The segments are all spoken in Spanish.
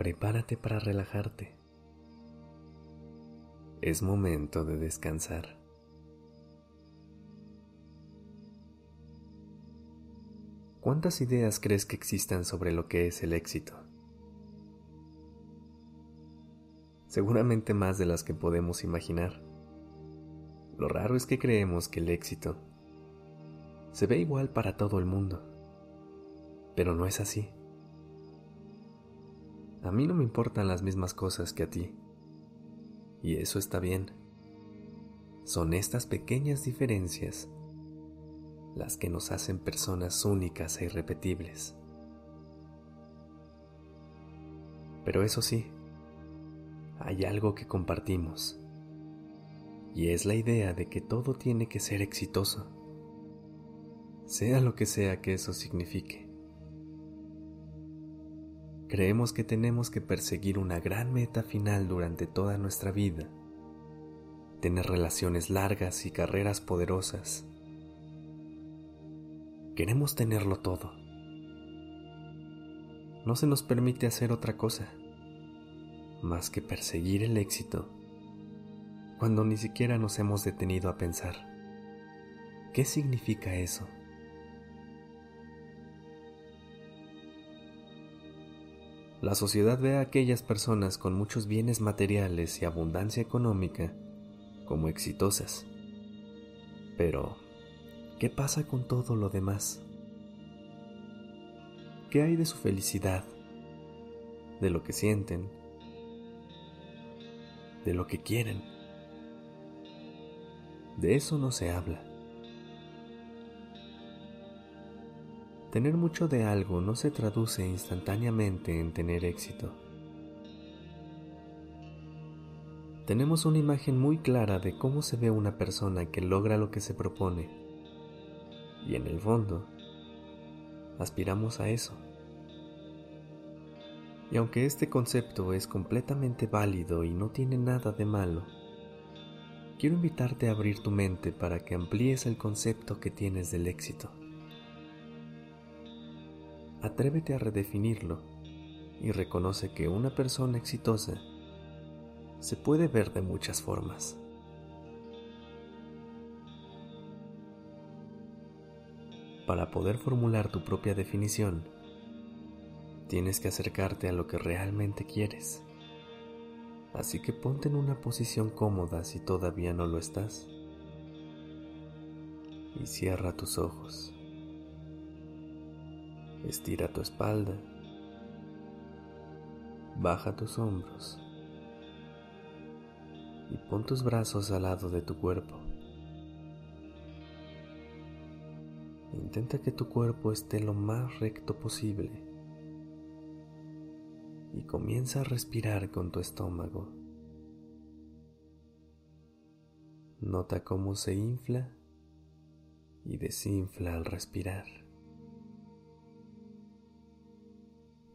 Prepárate para relajarte. Es momento de descansar. ¿Cuántas ideas crees que existan sobre lo que es el éxito? Seguramente más de las que podemos imaginar. Lo raro es que creemos que el éxito se ve igual para todo el mundo, pero no es así. A mí no me importan las mismas cosas que a ti, y eso está bien. Son estas pequeñas diferencias las que nos hacen personas únicas e irrepetibles. Pero eso sí, hay algo que compartimos, y es la idea de que todo tiene que ser exitoso sea lo que sea que eso signifique. Creemos que tenemos que perseguir una gran meta final durante toda nuestra vida, tener relaciones largas y carreras poderosas. Queremos tenerlo todo. No se nos permite hacer otra cosa más que perseguir el éxito cuando ni siquiera nos hemos detenido a pensar, ¿qué significa eso? La sociedad ve a aquellas personas con muchos bienes materiales y abundancia económica como exitosas. Pero, ¿qué pasa con todo lo demás? ¿Qué hay de su felicidad? ¿De lo que sienten? ¿De lo que quieren? De eso no se habla. Tener mucho de algo no se traduce instantáneamente en tener éxito. Tenemos una imagen muy clara de cómo se ve una persona que logra lo que se propone. Y en el fondo, aspiramos a eso. Y aunque este concepto es completamente válido y no tiene nada de malo, quiero invitarte a abrir tu mente para que amplíes el concepto que tienes del éxito. Atrévete a redefinirlo y reconoce que una persona exitosa se puede ver de muchas formas. Para poder formular tu propia definición, tienes que acercarte a lo que realmente quieres. Así que ponte en una posición cómoda si todavía no lo estás. Y cierra tus ojos. Estira tu espalda. Baja tus hombros. Y pon tus brazos al lado de tu cuerpo. Intenta que tu cuerpo esté lo más recto posible. Y comienza a respirar con tu estómago. Nota cómo se infla y desinfla al respirar.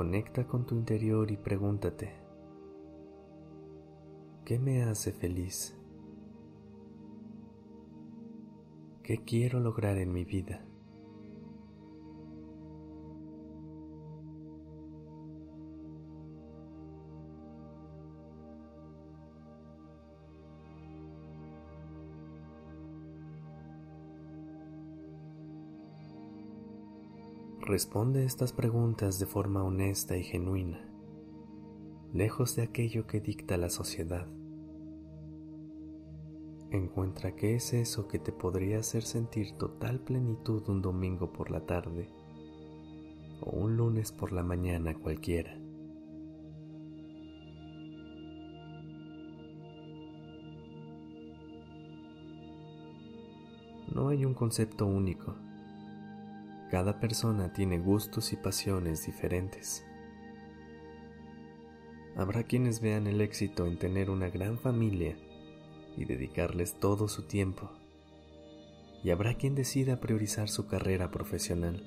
Conecta con tu interior y pregúntate, ¿qué me hace feliz? ¿Qué quiero lograr en mi vida? Responde estas preguntas de forma honesta y genuina, lejos de aquello que dicta la sociedad. Encuentra qué es eso que te podría hacer sentir total plenitud un domingo por la tarde o un lunes por la mañana cualquiera. No hay un concepto único. Cada persona tiene gustos y pasiones diferentes. Habrá quienes vean el éxito en tener una gran familia y dedicarles todo su tiempo. Y habrá quien decida priorizar su carrera profesional.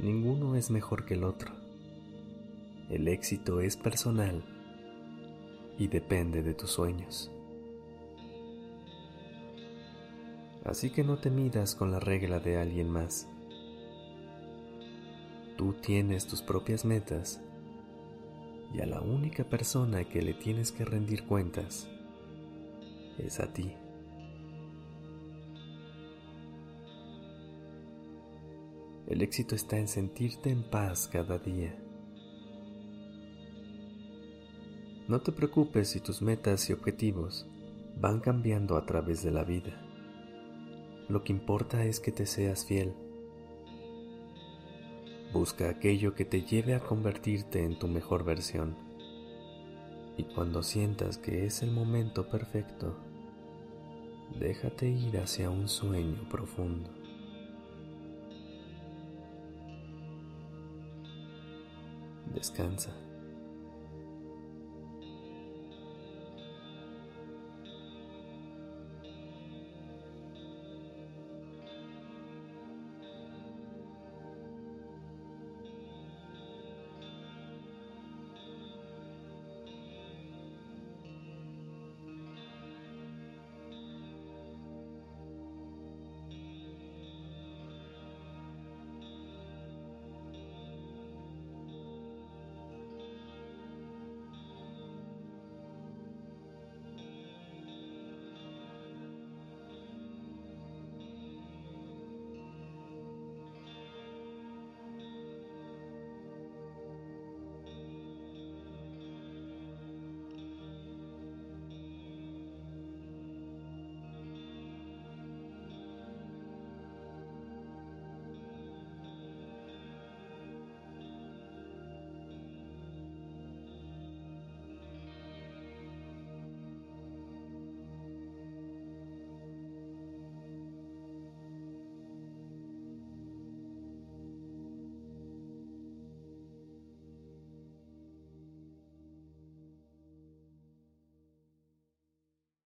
Ninguno es mejor que el otro. El éxito es personal y depende de tus sueños. Así que no te midas con la regla de alguien más. Tú tienes tus propias metas y a la única persona que le tienes que rendir cuentas es a ti. El éxito está en sentirte en paz cada día. No te preocupes si tus metas y objetivos van cambiando a través de la vida. Lo que importa es que te seas fiel. Busca aquello que te lleve a convertirte en tu mejor versión. Y cuando sientas que es el momento perfecto, déjate ir hacia un sueño profundo. Descansa.